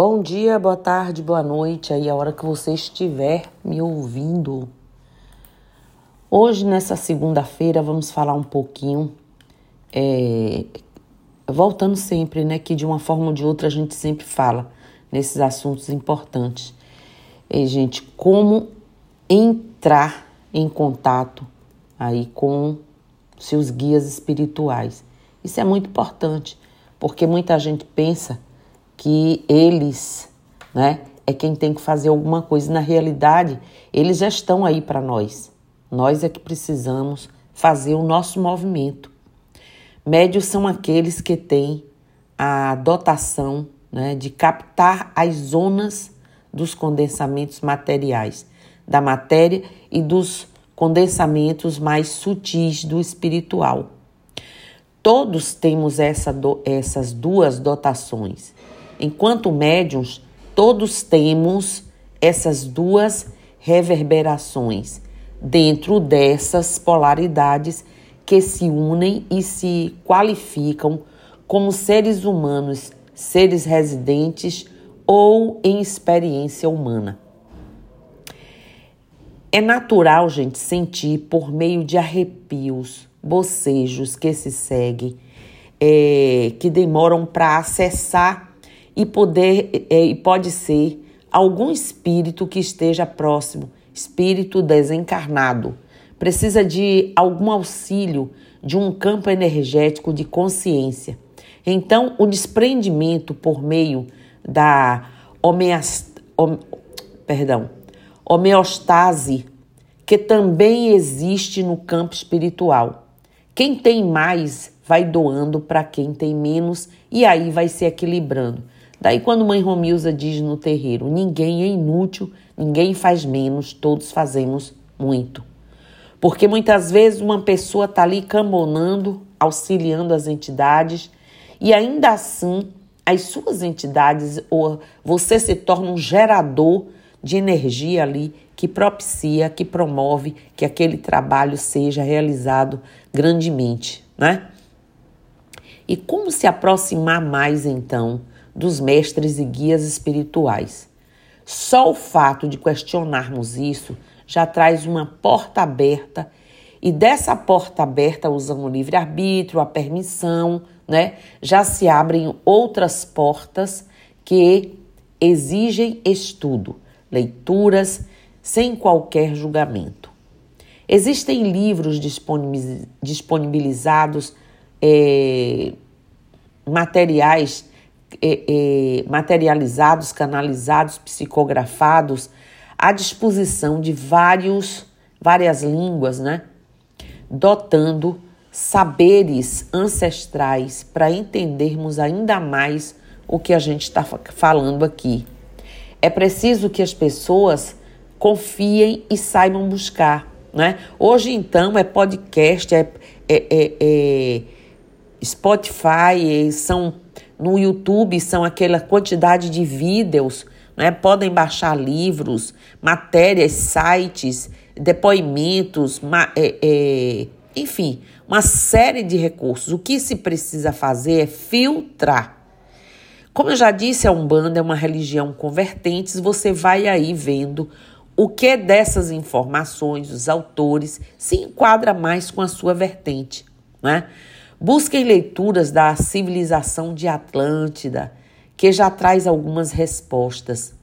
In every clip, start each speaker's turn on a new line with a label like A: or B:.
A: Bom dia, boa tarde, boa noite, aí a hora que você estiver me ouvindo. Hoje, nessa segunda-feira, vamos falar um pouquinho, é, voltando sempre, né, que de uma forma ou de outra a gente sempre fala nesses assuntos importantes. E, gente, como entrar em contato aí com seus guias espirituais. Isso é muito importante, porque muita gente pensa que eles, né, é quem tem que fazer alguma coisa. Na realidade, eles já estão aí para nós. Nós é que precisamos fazer o nosso movimento. Médios são aqueles que têm a dotação né, de captar as zonas dos condensamentos materiais, da matéria e dos condensamentos mais sutis do espiritual. Todos temos essa do, essas duas dotações. Enquanto médiums, todos temos essas duas reverberações dentro dessas polaridades que se unem e se qualificam como seres humanos, seres residentes ou em experiência humana. É natural, gente, sentir por meio de arrepios, bocejos que se seguem, é, que demoram para acessar e poder é, e pode ser algum espírito que esteja próximo, espírito desencarnado. Precisa de algum auxílio de um campo energético de consciência. Então, o desprendimento por meio da homeast... perdão, homeostase, que também existe no campo espiritual. Quem tem mais vai doando para quem tem menos e aí vai se equilibrando. Daí quando mãe Romilza diz no terreiro, ninguém é inútil, ninguém faz menos, todos fazemos muito. Porque muitas vezes uma pessoa está ali cambonando, auxiliando as entidades, e ainda assim as suas entidades, ou você se torna um gerador de energia ali que propicia, que promove que aquele trabalho seja realizado grandemente, né? E como se aproximar mais então dos mestres e guias espirituais. Só o fato de questionarmos isso já traz uma porta aberta e dessa porta aberta, usando o livre-arbítrio, a permissão, né, já se abrem outras portas que exigem estudo, leituras, sem qualquer julgamento. Existem livros disponibilizados, é, materiais é, é, materializados, canalizados, psicografados, à disposição de vários, várias línguas, né? Dotando saberes ancestrais para entendermos ainda mais o que a gente está falando aqui. É preciso que as pessoas confiem e saibam buscar. Né? Hoje, então, é podcast, é, é, é, é Spotify, são no YouTube são aquela quantidade de vídeos, né? podem baixar livros, matérias, sites, depoimentos, é, é, enfim, uma série de recursos. O que se precisa fazer é filtrar. Como eu já disse, a Umbanda é uma religião com vertentes, você vai aí vendo o que dessas informações, os autores, se enquadra mais com a sua vertente, né? Busquem leituras da civilização de Atlântida, que já traz algumas respostas.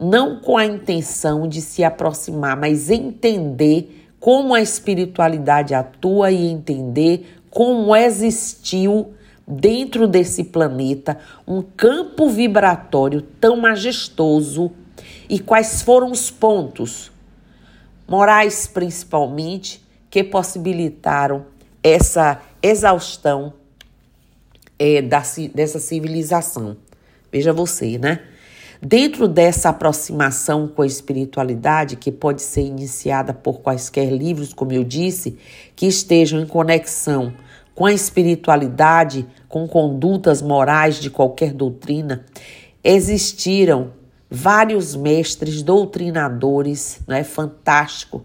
A: Não com a intenção de se aproximar, mas entender como a espiritualidade atua e entender como existiu dentro desse planeta um campo vibratório tão majestoso e quais foram os pontos morais principalmente que possibilitaram essa exaustão é, da, dessa civilização. Veja você, né? Dentro dessa aproximação com a espiritualidade, que pode ser iniciada por quaisquer livros, como eu disse, que estejam em conexão com a espiritualidade, com condutas morais de qualquer doutrina, existiram vários mestres doutrinadores, não é fantástico.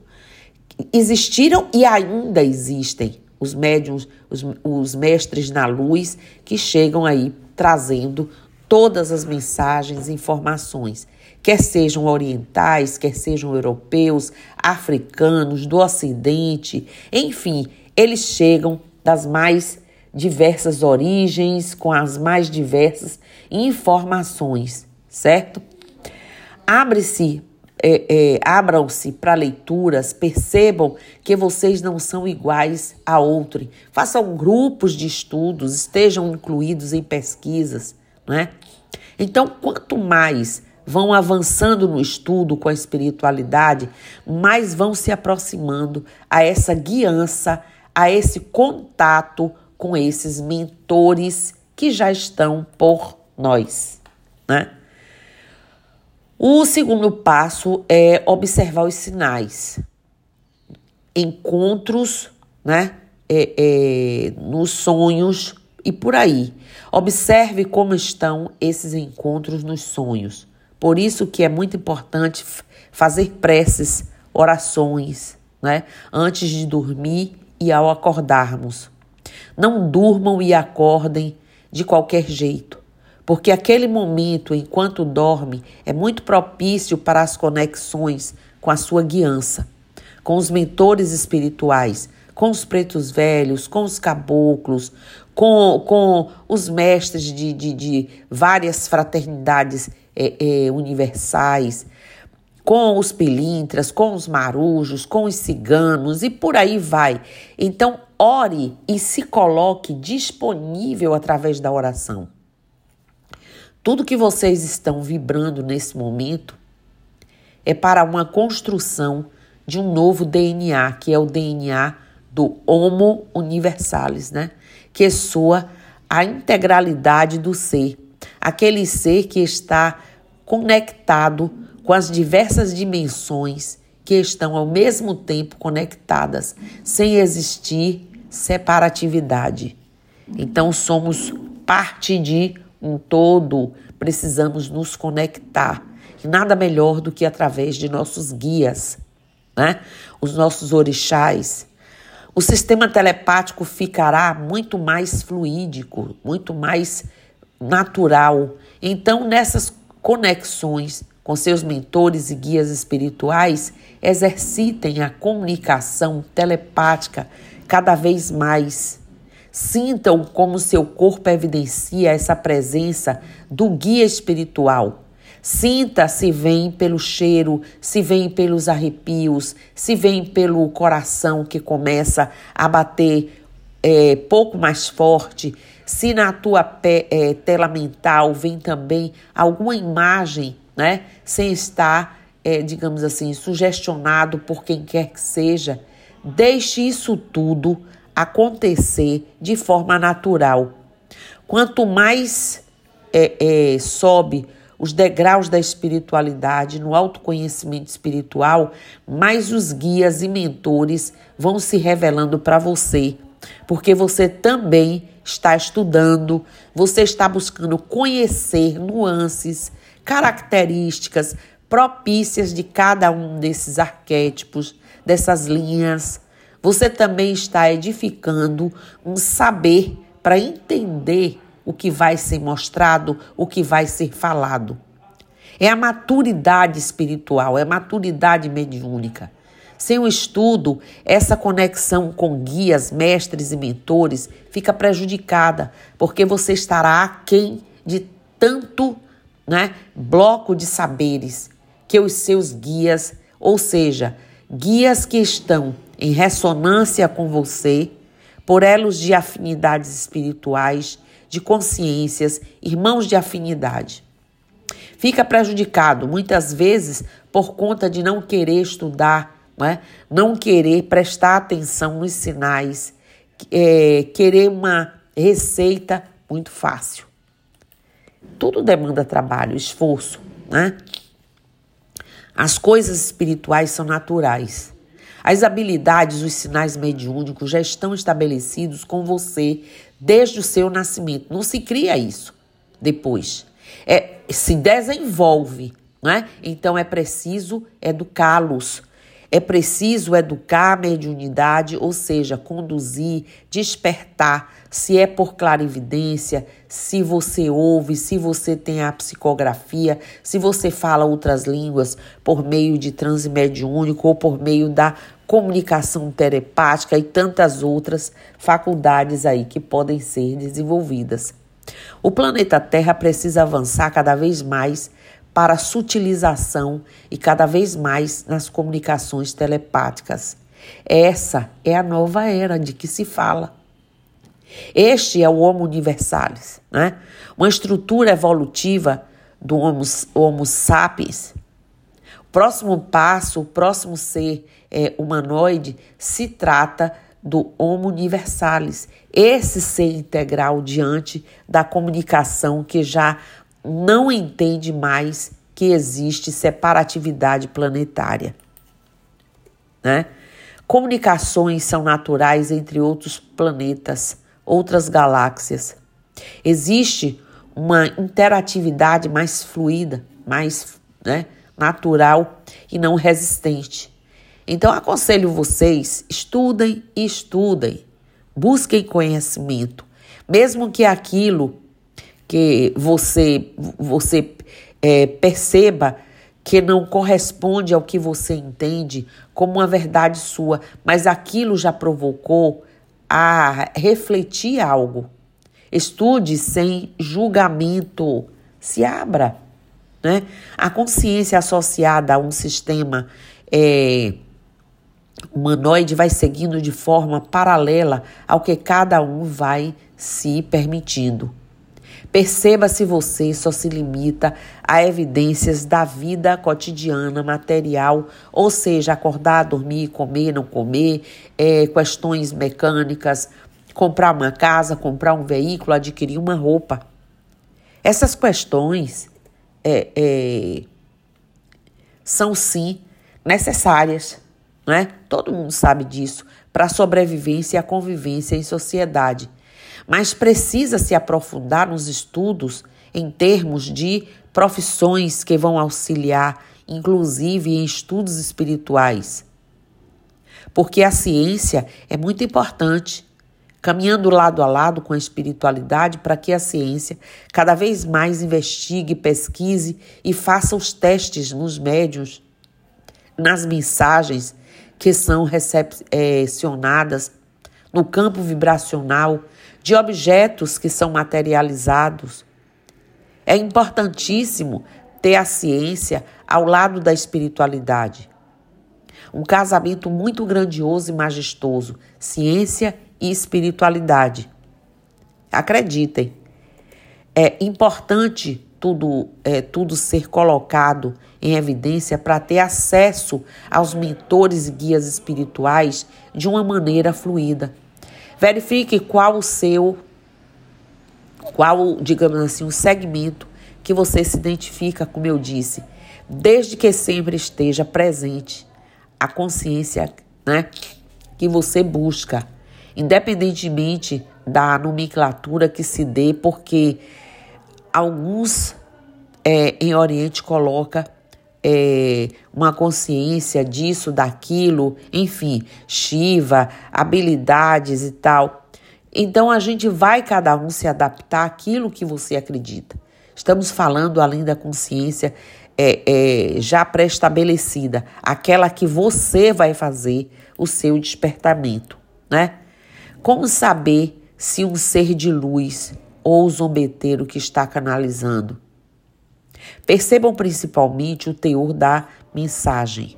A: Existiram e ainda existem os médiums, os, os mestres na luz que chegam aí trazendo todas as mensagens informações, quer sejam orientais, quer sejam europeus, africanos, do Ocidente, enfim, eles chegam das mais diversas origens, com as mais diversas informações, certo? Abre-se, é, é, abram-se para leituras, percebam que vocês não são iguais a outro. Façam grupos de estudos, estejam incluídos em pesquisas, né? Então, quanto mais vão avançando no estudo com a espiritualidade, mais vão se aproximando a essa guiança, a esse contato com esses mentores que já estão por nós, né? O segundo passo é observar os sinais, encontros, né? É, é, nos sonhos e por aí. Observe como estão esses encontros nos sonhos. Por isso que é muito importante fazer preces, orações, né? Antes de dormir e ao acordarmos. Não durmam e acordem de qualquer jeito, porque aquele momento enquanto dorme é muito propício para as conexões com a sua guiança, com os mentores espirituais, com os pretos velhos, com os caboclos, com, com os mestres de, de, de várias fraternidades é, é, universais, com os pilintras, com os marujos, com os ciganos e por aí vai. Então, ore e se coloque disponível através da oração. Tudo que vocês estão vibrando nesse momento é para uma construção de um novo DNA, que é o DNA do Homo Universalis, né? Que soa a integralidade do ser, aquele ser que está conectado com as diversas dimensões que estão ao mesmo tempo conectadas, sem existir separatividade. Então somos parte de um todo, precisamos nos conectar. E nada melhor do que através de nossos guias, né? Os nossos orixás. O sistema telepático ficará muito mais fluídico, muito mais natural. Então, nessas conexões com seus mentores e guias espirituais, exercitem a comunicação telepática cada vez mais. Sintam como seu corpo evidencia essa presença do guia espiritual. Sinta se vem pelo cheiro, se vem pelos arrepios, se vem pelo coração que começa a bater é, pouco mais forte, se na tua pé, é, tela mental vem também alguma imagem, né, sem estar, é, digamos assim, sugestionado por quem quer que seja, deixe isso tudo acontecer de forma natural. Quanto mais é, é, sobe os degraus da espiritualidade, no autoconhecimento espiritual, mais os guias e mentores vão se revelando para você, porque você também está estudando, você está buscando conhecer nuances, características propícias de cada um desses arquétipos, dessas linhas. Você também está edificando um saber para entender o que vai ser mostrado, o que vai ser falado. É a maturidade espiritual, é a maturidade mediúnica. Sem o estudo, essa conexão com guias, mestres e mentores fica prejudicada, porque você estará aquém de tanto né, bloco de saberes que os seus guias, ou seja, guias que estão em ressonância com você, por elos de afinidades espirituais, de consciências, irmãos de afinidade. Fica prejudicado muitas vezes por conta de não querer estudar não, é? não querer prestar atenção nos sinais, é, querer uma receita muito fácil. Tudo demanda trabalho, esforço, né? As coisas espirituais são naturais. As habilidades, os sinais mediúnicos já estão estabelecidos com você desde o seu nascimento. Não se cria isso depois. É, se desenvolve, né? Então é preciso educá-los, É preciso educar a mediunidade, ou seja, conduzir, despertar, se é por clarividência, se você ouve, se você tem a psicografia, se você fala outras línguas por meio de transe mediúnico ou por meio da comunicação telepática e tantas outras faculdades aí que podem ser desenvolvidas. O planeta Terra precisa avançar cada vez mais para sutilização e cada vez mais nas comunicações telepáticas. Essa é a nova era de que se fala. Este é o Homo Universalis, né? uma estrutura evolutiva do Homo, homo sapiens. O próximo passo, o próximo ser é, humanoide, se trata do Homo Universalis, esse ser integral diante da comunicação que já não entende mais que existe separatividade planetária. Né? Comunicações são naturais entre outros planetas, outras galáxias. Existe uma interatividade mais fluida, mais né, natural e não resistente. Então, aconselho vocês: estudem e estudem, busquem conhecimento, mesmo que aquilo que você, você é, perceba que não corresponde ao que você entende como uma verdade sua, mas aquilo já provocou a refletir algo. Estude sem julgamento, se abra. Né? A consciência associada a um sistema é, humanoide vai seguindo de forma paralela ao que cada um vai se permitindo. Perceba se você só se limita a evidências da vida cotidiana, material, ou seja, acordar, dormir, comer, não comer, é, questões mecânicas, comprar uma casa, comprar um veículo, adquirir uma roupa. Essas questões é, é, são sim necessárias, né? Todo mundo sabe disso para a sobrevivência e a convivência em sociedade mas precisa se aprofundar nos estudos em termos de profissões que vão auxiliar, inclusive em estudos espirituais. Porque a ciência é muito importante, caminhando lado a lado com a espiritualidade para que a ciência cada vez mais investigue, pesquise e faça os testes nos médios, nas mensagens que são recepcionadas no campo vibracional de objetos que são materializados. É importantíssimo ter a ciência ao lado da espiritualidade. Um casamento muito grandioso e majestoso, ciência e espiritualidade. Acreditem, é importante tudo, é, tudo ser colocado em evidência para ter acesso aos mentores e guias espirituais de uma maneira fluida. Verifique qual o seu, qual, digamos assim, o segmento que você se identifica, como eu disse, desde que sempre esteja presente a consciência né, que você busca, independentemente da nomenclatura que se dê, porque alguns é, em Oriente coloca é, uma consciência disso, daquilo, enfim, Shiva, habilidades e tal. Então a gente vai cada um se adaptar àquilo que você acredita. Estamos falando além da consciência é, é, já pré-estabelecida, aquela que você vai fazer o seu despertamento, né? Como saber se um ser de luz ou zombeteiro que está canalizando Percebam principalmente o teor da mensagem.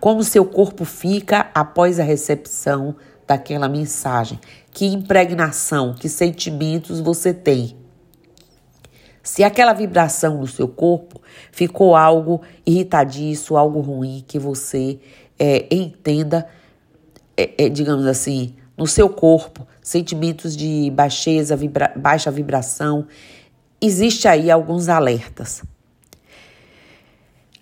A: Como seu corpo fica após a recepção daquela mensagem. Que impregnação, que sentimentos você tem. Se aquela vibração no seu corpo ficou algo irritadiço, algo ruim, que você é, entenda, é, é, digamos assim, no seu corpo, sentimentos de baixeza, vibra baixa vibração, existe aí alguns alertas.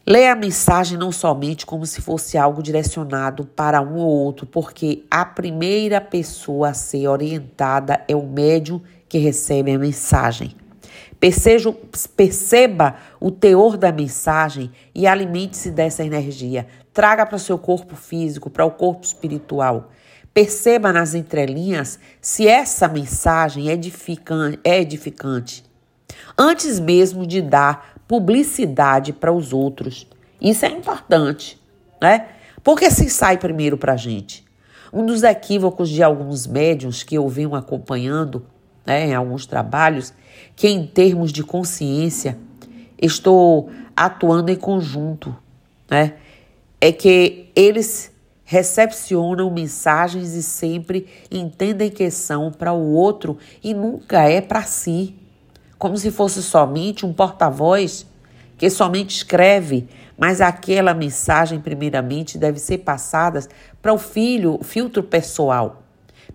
A: Leia a mensagem não somente como se fosse algo direcionado para um ou outro, porque a primeira pessoa a ser orientada é o médium que recebe a mensagem. Percejo, perceba o teor da mensagem e alimente-se dessa energia. Traga para o seu corpo físico, para o corpo espiritual. Perceba nas entrelinhas se essa mensagem é edificante, é edificante. Antes mesmo de dar publicidade para os outros. Isso é importante, né? Porque se sai primeiro para a gente. Um dos equívocos de alguns médiums que eu venho acompanhando né, em alguns trabalhos, que em termos de consciência estou atuando em conjunto, né? É que eles recepcionam mensagens e sempre entendem que são para o outro e nunca é para si, como se fosse somente um porta-voz que somente escreve, mas aquela mensagem primeiramente deve ser passada para o filho, filtro pessoal,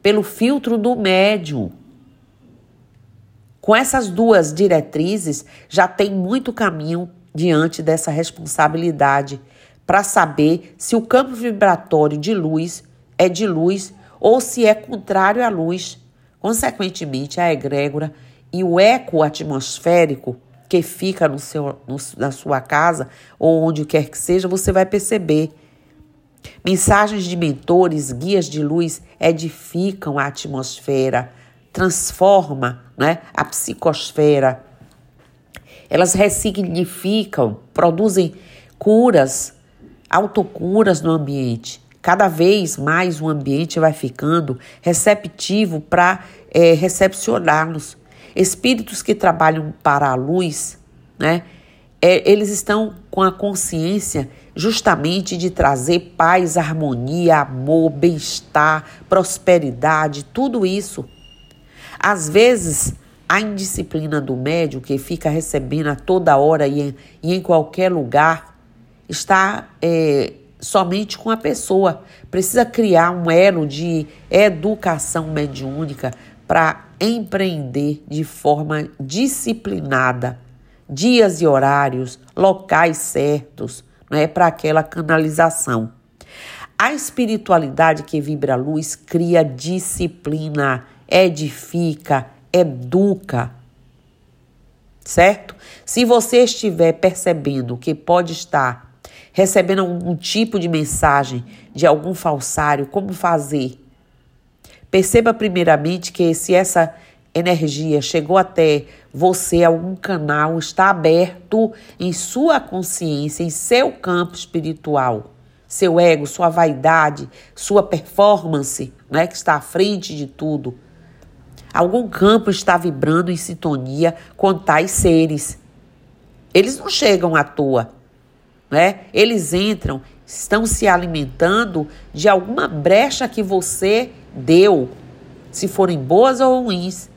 A: pelo filtro do médium. Com essas duas diretrizes, já tem muito caminho diante dessa responsabilidade para saber se o campo vibratório de luz é de luz ou se é contrário à luz. Consequentemente, a egrégora e o eco atmosférico que fica no seu, no, na sua casa ou onde quer que seja, você vai perceber. Mensagens de mentores, guias de luz edificam a atmosfera, transforma né, a psicosfera. Elas ressignificam, produzem curas, autocuras no ambiente. Cada vez mais o ambiente vai ficando receptivo para é, recepcioná-los. Espíritos que trabalham para a luz, né? É, eles estão com a consciência justamente de trazer paz, harmonia, amor, bem-estar, prosperidade, tudo isso. Às vezes, a indisciplina do médium, que fica recebendo a toda hora e em, e em qualquer lugar, está é, somente com a pessoa. Precisa criar um elo de educação mediúnica para empreender de forma disciplinada, dias e horários, locais certos, não é para aquela canalização. A espiritualidade que vibra a luz cria disciplina, edifica, educa. Certo? Se você estiver percebendo que pode estar recebendo algum tipo de mensagem de algum falsário, como fazer? Perceba primeiramente que se essa energia chegou até você, algum canal está aberto em sua consciência, em seu campo espiritual, seu ego, sua vaidade, sua performance, né, que está à frente de tudo. Algum campo está vibrando em sintonia com tais seres. Eles não chegam à toa, né? Eles entram, estão se alimentando de alguma brecha que você deu, se forem boas ou ruins.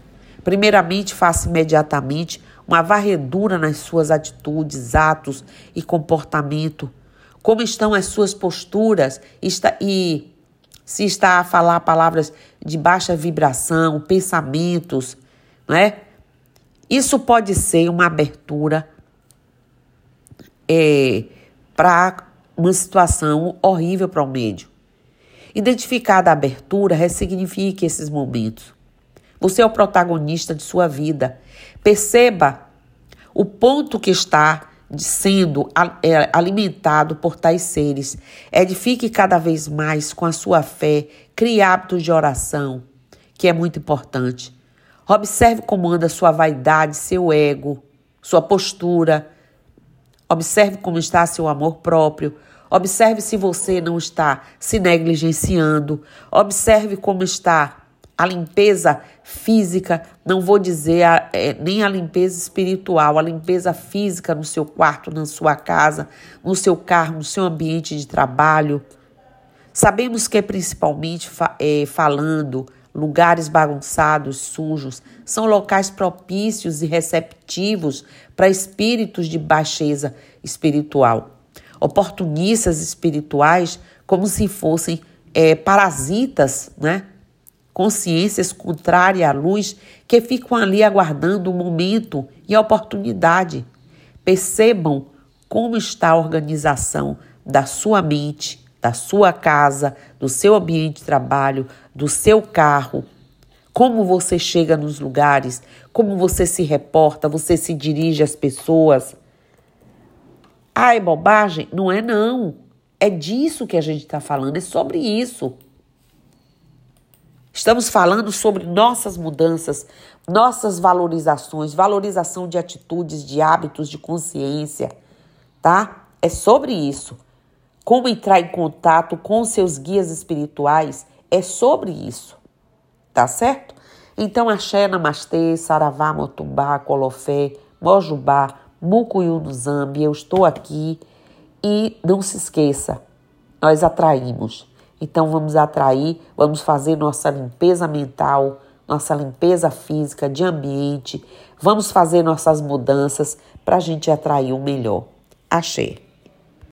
A: Primeiramente, faça imediatamente uma varredura nas suas atitudes, atos e comportamento. Como estão as suas posturas e se está a falar palavras de baixa vibração, pensamentos, não é? Isso pode ser uma abertura é, para uma situação horrível para o médium. Identificada a abertura, ressignifique esses momentos. Você é o protagonista de sua vida. Perceba o ponto que está sendo é, alimentado por tais seres. Edifique cada vez mais com a sua fé. Crie hábitos de oração, que é muito importante. Observe como anda sua vaidade, seu ego, sua postura. Observe como está seu amor próprio. Observe se você não está se negligenciando. Observe como está a limpeza física, não vou dizer a, é, nem a limpeza espiritual, a limpeza física no seu quarto, na sua casa, no seu carro, no seu ambiente de trabalho. Sabemos que, principalmente fa é, falando, lugares bagunçados, sujos, são locais propícios e receptivos para espíritos de baixeza espiritual oportunistas espirituais, como se fossem é, parasitas, né? consciências contrárias à luz que ficam ali aguardando o momento e a oportunidade. Percebam como está a organização da sua mente, da sua casa, do seu ambiente de trabalho, do seu carro. como você chega nos lugares, como você se reporta, você se dirige às pessoas. Ah, é bobagem? Não é não. É disso que a gente está falando, é sobre isso. Estamos falando sobre nossas mudanças, nossas valorizações, valorização de atitudes, de hábitos, de consciência, tá? É sobre isso. Como entrar em contato com seus guias espirituais é sobre isso, tá certo? Então, axé, namastê, saravá, motumbá, colofé, mojubá, mucuyu no zambi, eu estou aqui e não se esqueça, nós atraímos. Então vamos atrair, vamos fazer nossa limpeza mental, nossa limpeza física, de ambiente, vamos fazer nossas mudanças para a gente atrair o melhor. Achei.